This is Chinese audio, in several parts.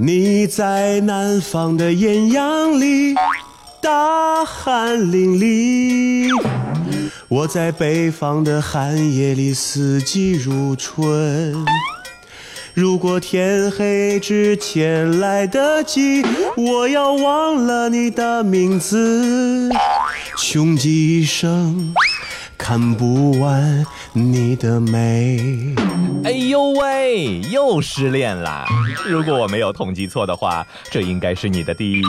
你在南方的艳阳里，大汗淋漓；我在北方的寒夜里，四季如春。如果天黑之前来得及，我要忘了你的名字，穷极一生看不完你的美。哎呦喂，又失恋啦！如果我没有统计错的话，这应该是你的第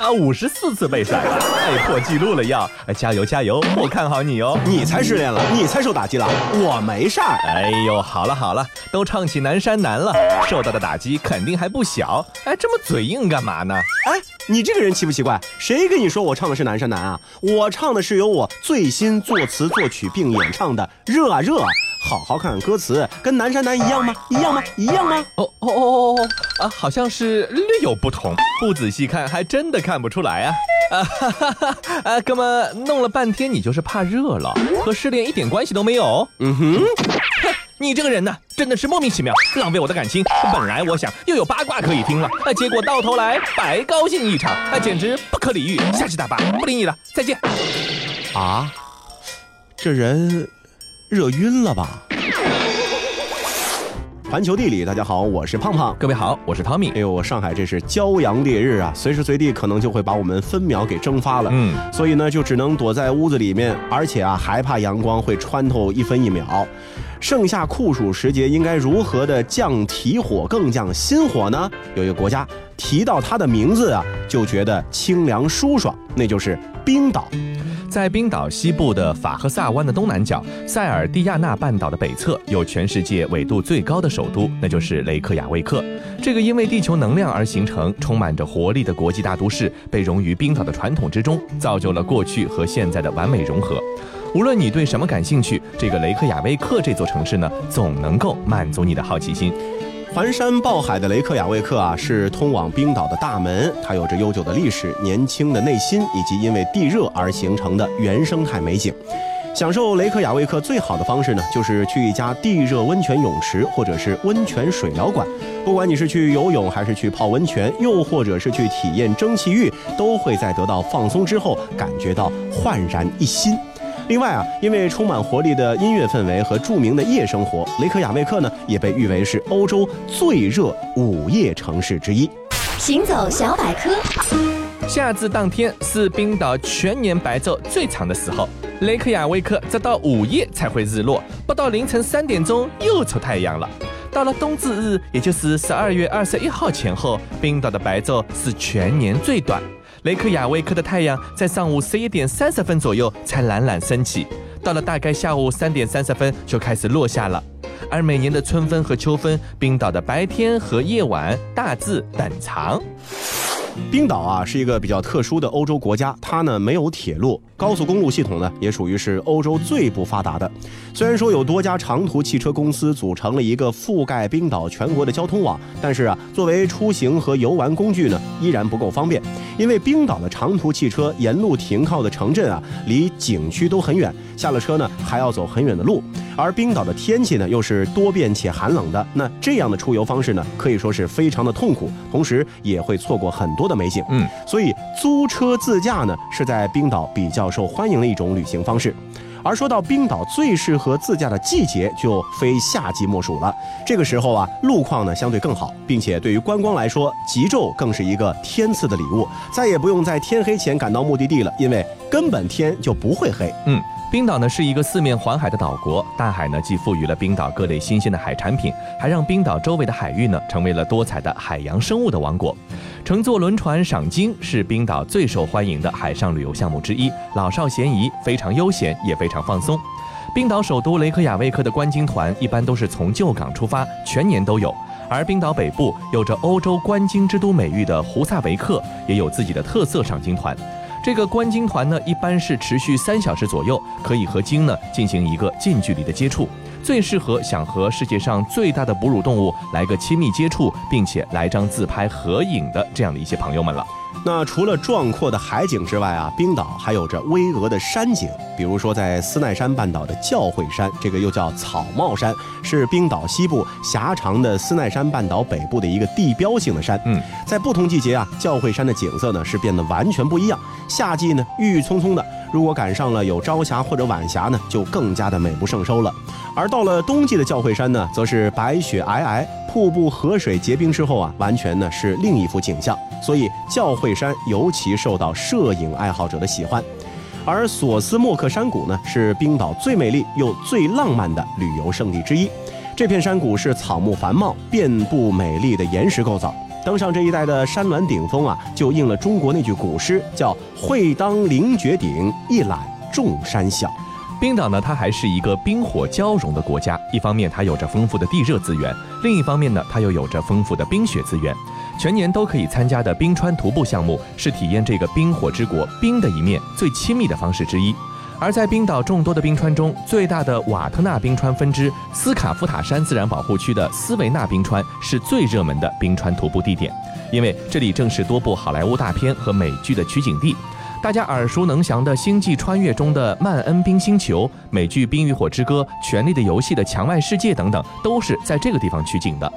啊五十四次被甩了，哎破纪录了要！加油加油，我看好你哦！你才失恋了，你才受打击了，我没事儿。哎呦，好了好了，都唱起南山南了，受到的打击肯定还不小。哎，这么嘴硬干嘛呢？哎，你这个人奇不奇怪？谁跟你说我唱的是南山南啊？我唱的是由我最新作词作曲并演唱的《热啊热》。好好看看歌词，跟南山南一样吗？一样吗？一样吗？哦哦哦哦哦啊，好像是略有不同，不仔细看还真的看不出来啊啊哈哈哈啊！哥们，弄了半天你就是怕热了，和失恋一点关系都没有。嗯哼，哼，你这个人呢，真的是莫名其妙，浪费我的感情。本来我想又有八卦可以听了，啊，结果到头来白高兴一场，啊，简直不可理喻。下期大巴不理你了，再见。啊，这人。热晕了吧？环球地理，大家好，我是胖胖。各位好，我是汤米。哎呦，上海这是骄阳烈日啊，随时随地可能就会把我们分秒给蒸发了。嗯，所以呢，就只能躲在屋子里面，而且啊，还怕阳光会穿透一分一秒。盛夏酷暑时节，应该如何的降体火，更降心火呢？有一个国家提到它的名字啊，就觉得清凉舒爽，那就是冰岛。在冰岛西部的法赫萨湾的东南角，塞尔蒂亚纳半岛的北侧，有全世界纬度最高的首都，那就是雷克雅未克。这个因为地球能量而形成、充满着活力的国际大都市，被融于冰岛的传统之中，造就了过去和现在的完美融合。无论你对什么感兴趣，这个雷克雅未克这座城市呢，总能够满足你的好奇心。环山抱海的雷克雅未克啊，是通往冰岛的大门。它有着悠久的历史、年轻的内心，以及因为地热而形成的原生态美景。享受雷克雅未克最好的方式呢，就是去一家地热温泉泳池或者是温泉水疗馆。不管你是去游泳，还是去泡温泉，又或者是去体验蒸汽浴，都会在得到放松之后，感觉到焕然一新。另外啊，因为充满活力的音乐氛围和著名的夜生活，雷克雅未克呢也被誉为是欧洲最热午夜城市之一。行走小百科，夏至当天是冰岛全年白昼最长的时候，雷克雅未克直到午夜才会日落，不到凌晨三点钟又出太阳了。到了冬至日，也就是十二月二十一号前后，冰岛的白昼是全年最短。雷克雅未克的太阳在上午十一点三十分左右才懒懒升起，到了大概下午三点三十分就开始落下了。而每年的春分和秋分，冰岛的白天和夜晚大致等长。冰岛啊是一个比较特殊的欧洲国家，它呢没有铁路，高速公路系统呢也属于是欧洲最不发达的。虽然说有多家长途汽车公司组成了一个覆盖冰岛全国的交通网，但是啊作为出行和游玩工具呢依然不够方便。因为冰岛的长途汽车沿路停靠的城镇啊离景区都很远，下了车呢还要走很远的路。而冰岛的天气呢又是多变且寒冷的，那这样的出游方式呢可以说是非常的痛苦，同时也会错过很多的美景。嗯，所以租车自驾呢是在冰岛比较受欢迎的一种旅行方式。而说到冰岛最适合自驾的季节，就非夏季莫属了。这个时候啊，路况呢相对更好，并且对于观光来说，极昼更是一个天赐的礼物，再也不用在天黑前赶到目的地了，因为根本天就不会黑。嗯。冰岛呢是一个四面环海的岛国，大海呢既赋予了冰岛各类新鲜的海产品，还让冰岛周围的海域呢成为了多彩的海洋生物的王国。乘坐轮船赏鲸是冰岛最受欢迎的海上旅游项目之一，老少咸宜，非常悠闲也非常放松。冰岛首都雷克雅未克的观鲸团一般都是从旧港出发，全年都有。而冰岛北部有着欧洲观鲸之都美誉的胡萨维克也有自己的特色赏鲸团。这个观鲸团呢，一般是持续三小时左右，可以和鲸呢进行一个近距离的接触，最适合想和世界上最大的哺乳动物来个亲密接触，并且来张自拍合影的这样的一些朋友们了。那除了壮阔的海景之外啊，冰岛还有着巍峨的山景，比如说在斯奈山半岛的教会山，这个又叫草帽山，是冰岛西部狭长的斯奈山半岛北部的一个地标性的山。嗯，在不同季节啊，教会山的景色呢是变得完全不一样。夏季呢郁郁葱葱的，如果赶上了有朝霞或者晚霞呢，就更加的美不胜收了。而到了冬季的教会山呢，则是白雪皑皑，瀑布河水结冰之后啊，完全呢是另一幅景象。所以教会山尤其受到摄影爱好者的喜欢。而索斯莫克山谷呢，是冰岛最美丽又最浪漫的旅游胜地之一。这片山谷是草木繁茂、遍布美丽的岩石构造。登上这一带的山峦顶峰啊，就应了中国那句古诗，叫“会当凌绝顶，一览众山小”。冰岛呢，它还是一个冰火交融的国家。一方面，它有着丰富的地热资源；另一方面呢，它又有着丰富的冰雪资源。全年都可以参加的冰川徒步项目，是体验这个冰火之国冰的一面最亲密的方式之一。而在冰岛众多的冰川中，最大的瓦特纳冰川分支斯卡夫塔山自然保护区的斯维纳冰川是最热门的冰川徒步地点，因为这里正是多部好莱坞大片和美剧的取景地。大家耳熟能详的《星际穿越》中的曼恩冰星球，美剧《冰与火之歌》《权力的游戏》的墙外世界等等，都是在这个地方取景的。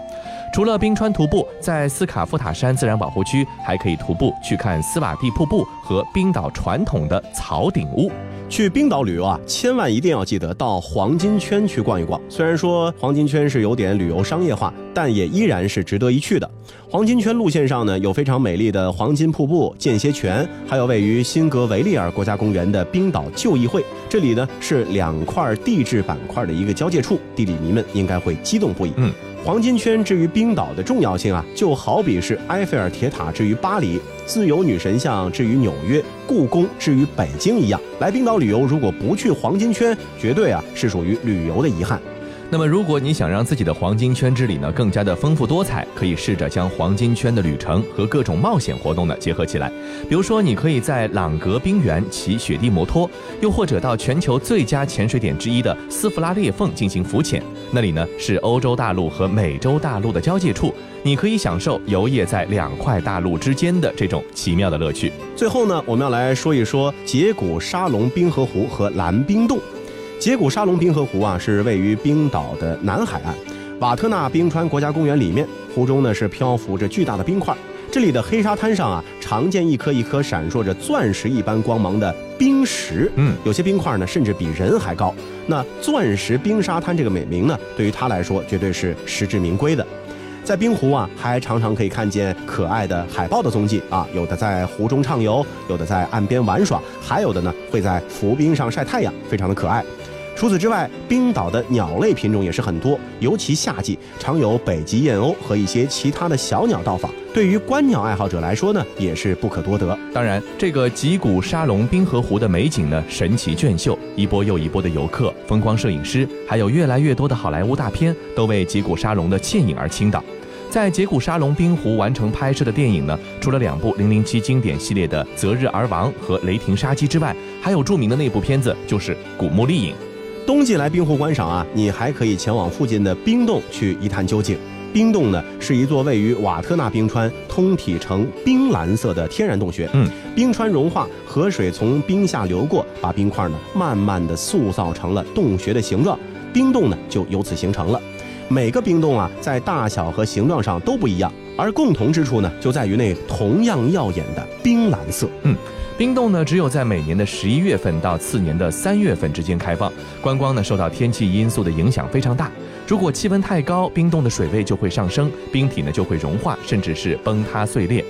除了冰川徒步，在斯卡夫塔山自然保护区还可以徒步去看斯瓦蒂瀑布和冰岛传统的草顶屋。去冰岛旅游啊，千万一定要记得到黄金圈去逛一逛。虽然说黄金圈是有点旅游商业化，但也依然是值得一去的。黄金圈路线上呢，有非常美丽的黄金瀑布、间歇泉，还有位于辛格维利尔国家公园的冰岛旧议会。这里呢是两块地质板块的一个交界处，地理迷们应该会激动不已。嗯。黄金圈之于冰岛的重要性啊，就好比是埃菲尔铁塔之于巴黎，自由女神像置于纽约，故宫置于北京一样。来冰岛旅游，如果不去黄金圈，绝对啊是属于旅游的遗憾。那么，如果你想让自己的黄金圈之旅呢更加的丰富多彩，可以试着将黄金圈的旅程和各种冒险活动呢结合起来。比如说，你可以在朗格冰原骑雪地摩托，又或者到全球最佳潜水点之一的斯弗拉裂缝进行浮潜。那里呢是欧洲大陆和美洲大陆的交界处，你可以享受游曳在两块大陆之间的这种奇妙的乐趣。最后呢，我们要来说一说杰古沙龙冰河湖和蓝冰洞。杰古沙龙冰河湖啊，是位于冰岛的南海岸，瓦特纳冰川国家公园里面。湖中呢是漂浮着巨大的冰块，这里的黑沙滩上啊，常见一颗一颗闪烁着钻石一般光芒的冰石。嗯，有些冰块呢甚至比人还高。那钻石冰沙滩这个美名呢，对于它来说绝对是实至名归的。在冰湖啊，还常常可以看见可爱的海豹的踪迹啊，有的在湖中畅游，有的在岸边玩耍，还有的呢会在浮冰上晒太阳，非常的可爱。除此之外，冰岛的鸟类品种也是很多，尤其夏季常有北极燕鸥和一些其他的小鸟到访。对于观鸟爱好者来说呢，也是不可多得。当然，这个吉古沙龙冰河湖的美景呢，神奇隽秀，一波又一波的游客、风光摄影师，还有越来越多的好莱坞大片，都为吉古沙龙的倩影而倾倒。在杰古沙龙冰湖完成拍摄的电影呢，除了两部《零零七》经典系列的《择日而亡》和《雷霆杀机》之外，还有著名的那部片子就是《古墓丽影》。冬季来冰湖观赏啊，你还可以前往附近的冰洞去一探究竟。冰洞呢是一座位于瓦特纳冰川通体呈冰蓝色的天然洞穴。嗯，冰川融化，河水从冰下流过，把冰块呢慢慢的塑造成了洞穴的形状，冰洞呢就由此形成了。每个冰洞啊，在大小和形状上都不一样，而共同之处呢，就在于那同样耀眼的冰蓝色。嗯。冰洞呢，只有在每年的十一月份到次年的三月份之间开放。观光呢，受到天气因素的影响非常大。如果气温太高，冰洞的水位就会上升，冰体呢就会融化，甚至是崩塌碎裂。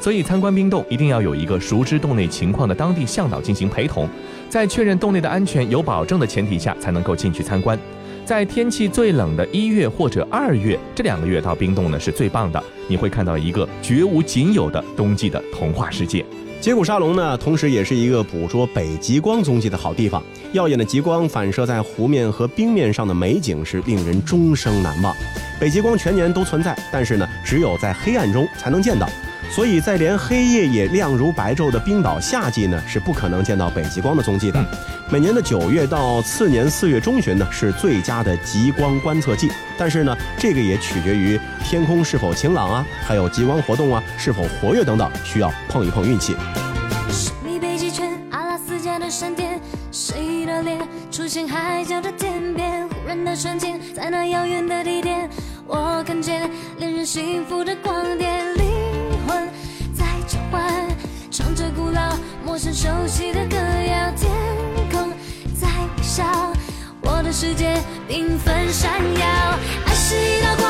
所以参观冰洞一定要有一个熟知洞内情况的当地向导进行陪同，在确认洞内的安全有保证的前提下，才能够进去参观。在天气最冷的一月或者二月这两个月到冰洞呢是最棒的，你会看到一个绝无仅有的冬季的童话世界。杰古沙龙呢，同时也是一个捕捉北极光踪迹的好地方。耀眼的极光反射在湖面和冰面上的美景是令人终生难忘。北极光全年都存在，但是呢，只有在黑暗中才能见到。所以在连黑夜也亮如白昼的冰岛夏季呢，是不可能见到北极光的踪迹的。每年的九月到次年四月中旬呢，是最佳的极光观测季。但是呢，这个也取决于天空是否晴朗啊，还有极光活动啊是否活跃等等，需要碰一碰运气。神秘北极圈，阿拉斯加的闪电，谁的脸出现海角的天边？忽然的瞬间，在那遥远的地点，我看见恋人幸福的光点，老、陌生、熟悉的歌谣，天空在微笑，我的世界缤纷闪耀，爱是一道光，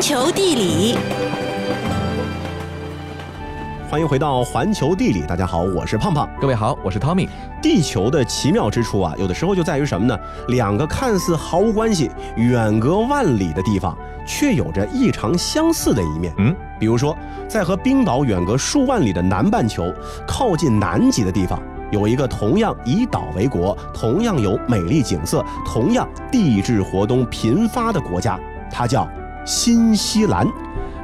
环球地理，欢迎回到环球地理，大家好，我是胖胖。各位好，我是 Tommy。地球的奇妙之处啊，有的时候就在于什么呢？两个看似毫无关系、远隔万里的地方，却有着异常相似的一面。嗯，比如说，在和冰岛远隔数万里的南半球，靠近南极的地方，有一个同样以岛为国、同样有美丽景色、同样地质活动频发的国家，它叫新西兰。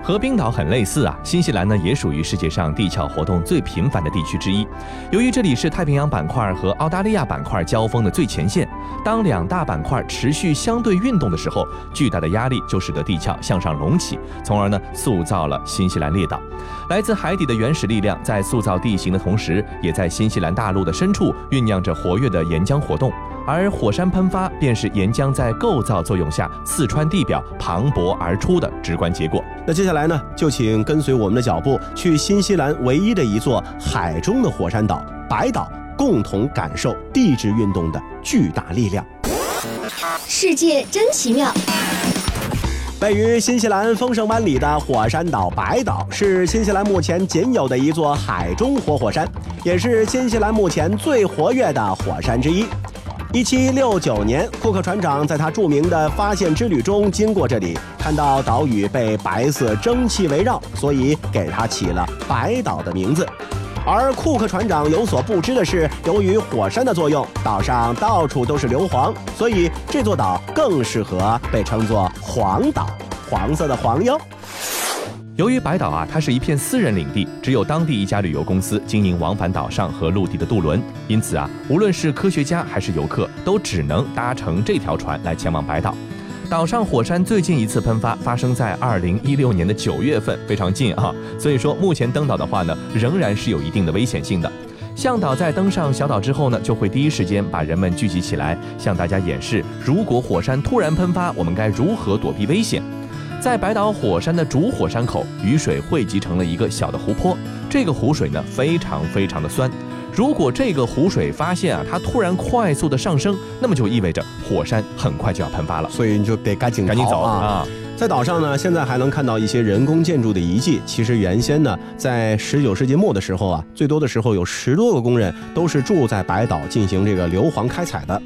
和冰岛很类似啊，新西兰呢也属于世界上地壳活动最频繁的地区之一。由于这里是太平洋板块和澳大利亚板块交锋的最前线，当两大板块持续相对运动的时候，巨大的压力就使得地壳向上隆起，从而呢塑造了新西兰列岛。来自海底的原始力量在塑造地形的同时，也在新西兰大陆的深处酝酿着活跃的岩浆活动。而火山喷发便是岩浆在构造作用下刺穿地表、磅礴而出的直观结果。那接下来呢，就请跟随我们的脚步，去新西兰唯一的一座海中的火山岛——白岛，共同感受地质运动的巨大力量。世界真奇妙。位于新西兰丰盛湾里的火山岛白岛，是新西兰目前仅有的一座海中活火山，也是新西兰目前最活跃的火山之一。一七六九年，库克船长在他著名的发现之旅中经过这里，看到岛屿被白色蒸汽围绕，所以给它起了白岛的名字。而库克船长有所不知的是，由于火山的作用，岛上到处都是硫磺，所以这座岛更适合被称作黄岛，黄色的黄哟。由于白岛啊，它是一片私人领地，只有当地一家旅游公司经营往返岛上和陆地的渡轮，因此啊，无论是科学家还是游客，都只能搭乘这条船来前往白岛。岛上火山最近一次喷发发生在二零一六年的九月份，非常近啊，所以说目前登岛的话呢，仍然是有一定的危险性的。向导在登上小岛之后呢，就会第一时间把人们聚集起来，向大家演示，如果火山突然喷发，我们该如何躲避危险。在白岛火山的主火山口，雨水汇集成了一个小的湖泊。这个湖水呢，非常非常的酸。如果这个湖水发现啊，它突然快速的上升，那么就意味着火山很快就要喷发了，所以你就得赶紧赶紧走！啊！在岛上呢，现在还能看到一些人工建筑的遗迹。其实原先呢，在十九世纪末的时候啊，最多的时候有十多个工人都是住在白岛进行这个硫磺开采的。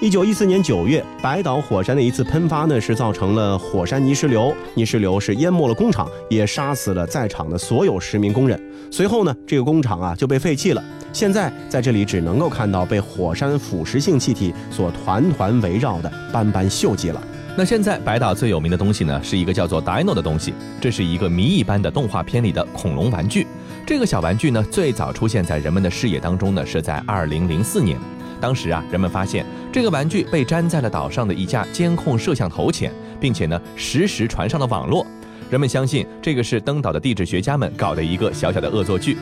一九一四年九月，白岛火山的一次喷发呢，是造成了火山泥石流，泥石流是淹没了工厂，也杀死了在场的所有十名工人。随后呢，这个工厂啊就被废弃了。现在在这里只能够看到被火山腐蚀性气体所团团围绕的斑斑锈迹了。那现在白岛最有名的东西呢，是一个叫做 Dino 的东西，这是一个谜一般的动画片里的恐龙玩具。这个小玩具呢，最早出现在人们的视野当中呢，是在二零零四年。当时啊，人们发现这个玩具被粘在了岛上的一架监控摄像头前，并且呢，实时传上了网络。人们相信这个是登岛的地质学家们搞的一个小小的恶作剧。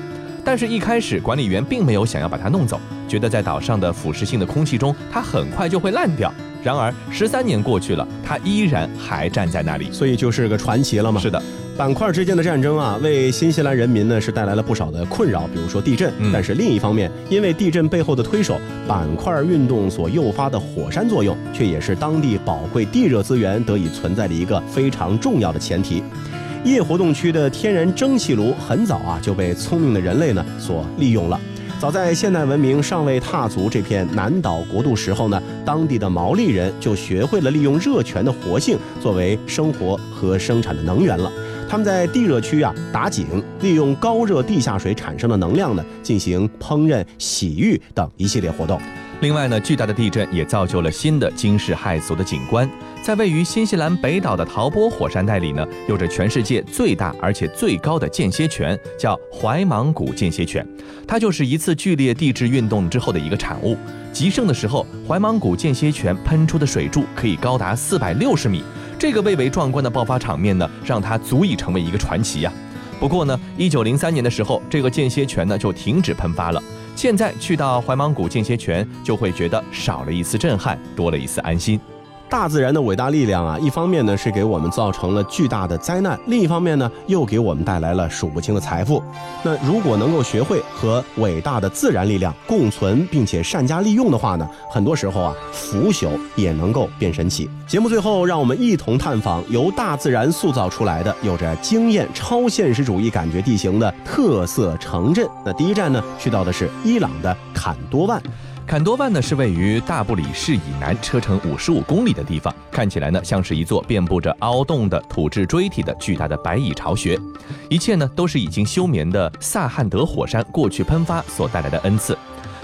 但是，一开始管理员并没有想要把它弄走，觉得在岛上的腐蚀性的空气中，它很快就会烂掉。然而，十三年过去了，它依然还站在那里。所以就是个传奇了嘛。是的，板块之间的战争啊，为新西兰人民呢是带来了不少的困扰，比如说地震。嗯但是另一方面，因为地震背后的推手板块运动所诱发的火山作用，却也是当地宝贵地热资源得以存在的一个非常重要的前提。夜活动区的天然蒸汽炉很早啊就被聪明的人类呢所利用了。早在现代文明尚未踏足这片南岛国度时候呢，当地的毛利人就学会了利用热泉的活性作为生活和生产的能源了。他们在地热区啊打井，利用高热地下水产生的能量呢进行烹饪、洗浴等一系列活动。另外呢，巨大的地震也造就了新的惊世骇俗的景观。在位于新西兰北岛的陶波火山带里呢，有着全世界最大而且最高的间歇泉，叫怀芒谷间歇泉。它就是一次剧烈地质运动之后的一个产物。极盛的时候，怀芒谷间歇泉喷出的水柱可以高达四百六十米。这个蔚为壮观的爆发场面呢，让它足以成为一个传奇呀。不过呢，一九零三年的时候，这个间歇泉呢就停止喷发了。现在去到怀芒谷间歇泉，就会觉得少了一丝震撼，多了一丝安心。大自然的伟大力量啊，一方面呢是给我们造成了巨大的灾难，另一方面呢又给我们带来了数不清的财富。那如果能够学会和伟大的自然力量共存，并且善加利用的话呢，很多时候啊，腐朽也能够变神奇。节目最后，让我们一同探访由大自然塑造出来的、有着惊艳超现实主义感觉地形的特色城镇。那第一站呢，去到的是伊朗的坎多万。坎多万呢是位于大布里市以南车程五十五公里的地方，看起来呢像是一座遍布着凹洞的土质锥体的巨大的白蚁巢穴，一切呢都是已经休眠的萨汉德火山过去喷发所带来的恩赐。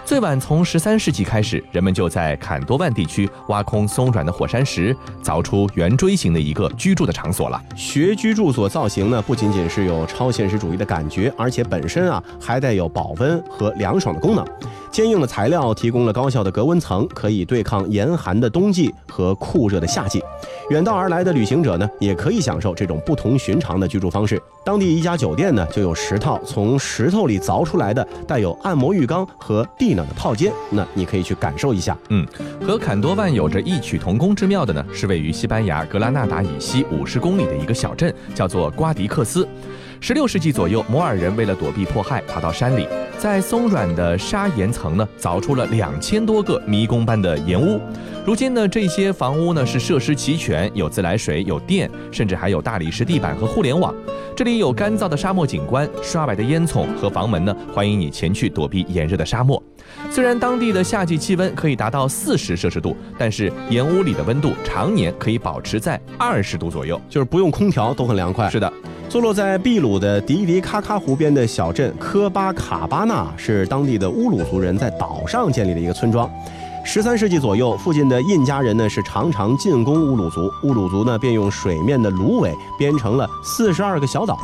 最晚从十三世纪开始，人们就在坎多万地区挖空松软的火山石，凿出圆锥形的一个居住的场所了。学居住所造型呢，不仅仅是有超现实主义的感觉，而且本身啊还带有保温和凉爽的功能。坚硬的材料提供了高效的隔温层，可以对抗严寒的冬季和酷热的夏季。远道而来的旅行者呢，也可以享受这种不同寻常的居住方式。当地一家酒店呢，就有十套从石头里凿出来的带有按摩浴缸和地暖的套间，那你可以去感受一下。嗯，和坎多万有着异曲同工之妙的呢，是位于西班牙格拉纳达以西五十公里的一个小镇，叫做瓜迪克斯。十六世纪左右，摩尔人为了躲避迫害，爬到山里，在松软的砂岩层呢，凿出了两千多个迷宫般的岩屋。如今呢，这些房屋呢是设施齐全，有自来水，有电，甚至还有大理石地板和互联网。这里有干燥的沙漠景观，刷白的烟囱和房门呢，欢迎你前去躲避炎热的沙漠。虽然当地的夏季气温可以达到四十摄氏度，但是岩屋里的温度常年可以保持在二十度左右，就是不用空调都很凉快。是的。坐落在秘鲁的迪迪卡卡湖边的小镇科巴卡巴纳，是当地的乌鲁族人在岛上建立的一个村庄。十三世纪左右，附近的印加人呢是常常进攻乌鲁族，乌鲁族呢便用水面的芦苇编成了四十二个小岛。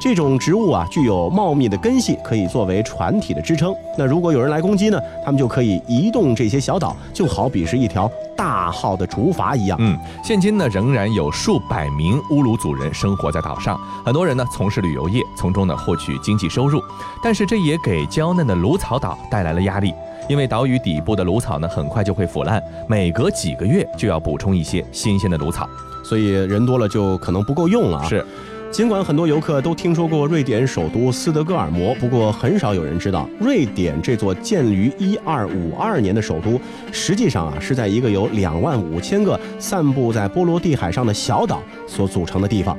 这种植物啊，具有茂密的根系，可以作为船体的支撑。那如果有人来攻击呢，他们就可以移动这些小岛，就好比是一条大号的竹筏一样。嗯，现今呢，仍然有数百名乌鲁族人生活在岛上，很多人呢从事旅游业，从中呢获取经济收入。但是这也给娇嫩的芦草岛带来了压力，因为岛屿底部的芦草呢很快就会腐烂，每隔几个月就要补充一些新鲜的芦草，所以人多了就可能不够用了啊。是。尽管很多游客都听说过瑞典首都斯德哥尔摩，不过很少有人知道，瑞典这座建于一二五二年的首都，实际上啊是在一个有两万五千个散布在波罗的海上的小岛所组成的地方。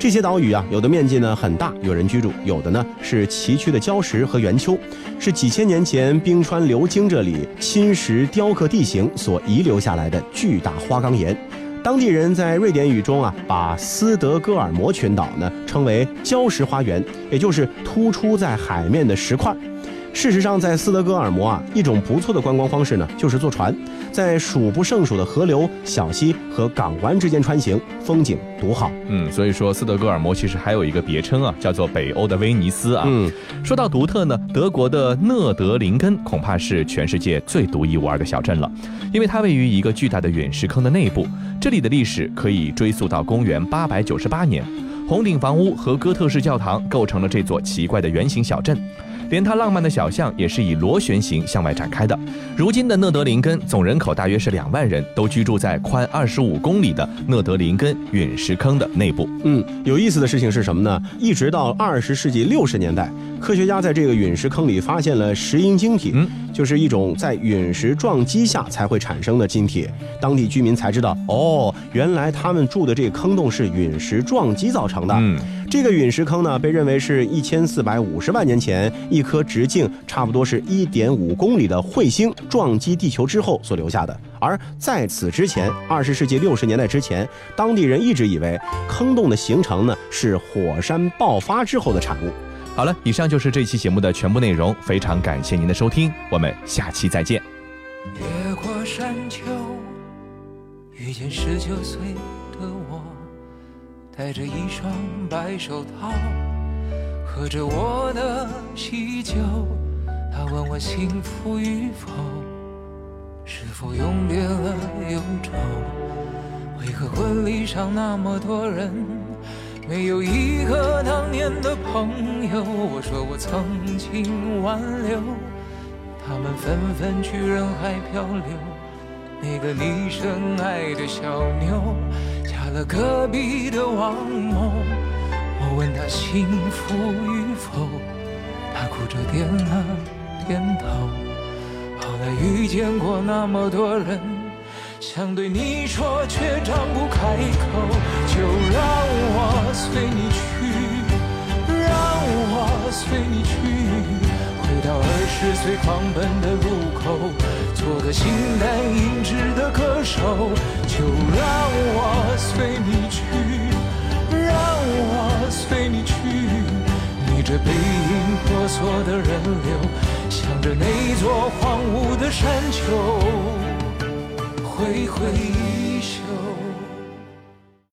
这些岛屿啊，有的面积呢很大，有人居住；有的呢是崎岖的礁石和圆丘，是几千年前冰川流经这里侵蚀雕刻地形所遗留下来的巨大花岗岩。当地人在瑞典语中啊，把斯德哥尔摩群岛呢称为礁石花园，也就是突出在海面的石块。事实上，在斯德哥尔摩啊，一种不错的观光方式呢，就是坐船，在数不胜数的河流、小溪和港湾之间穿行，风景独好。嗯，所以说斯德哥尔摩其实还有一个别称啊，叫做北欧的威尼斯啊。嗯，说到独特呢，德国的讷德林根恐怕是全世界最独一无二的小镇了，因为它位于一个巨大的陨石坑的内部，这里的历史可以追溯到公元八百九十八年，红顶房屋和哥特式教堂构成了这座奇怪的圆形小镇。连它浪漫的小巷也是以螺旋形向外展开的。如今的讷德林根总人口大约是两万人，都居住在宽二十五公里的讷德林根陨石坑的内部。嗯，有意思的事情是什么呢？一直到二十世纪六十年代，科学家在这个陨石坑里发现了石英晶体，嗯，就是一种在陨石撞击下才会产生的晶体。当地居民才知道，哦，原来他们住的这个坑洞是陨石撞击造成的。嗯。这个陨石坑呢，被认为是一千四百五十万年前一颗直径差不多是一点五公里的彗星撞击地球之后所留下的。而在此之前，二十世纪六十年代之前，当地人一直以为坑洞的形成呢是火山爆发之后的产物。好了，以上就是这期节目的全部内容，非常感谢您的收听，我们下期再见。越过山丘，遇见十九岁的我，戴着一双白手套，喝着我的喜酒。他问我幸福与否，是否永别了忧愁？为何婚礼上那么多人，没有一个当年的朋友？我说我曾经挽留。他们纷纷去人海漂流，那个你深爱的小妞嫁了隔壁的王某。我问她幸福与否，她哭着点了点头。后来遇见过那么多人，想对你说却张不开口，就让我随你去，让我随你去。到二十岁狂奔的路口，做个形单影只的歌手，就让我随你去，让我随你去。逆着背影婆娑的人流，向着那座荒芜的山丘，挥挥。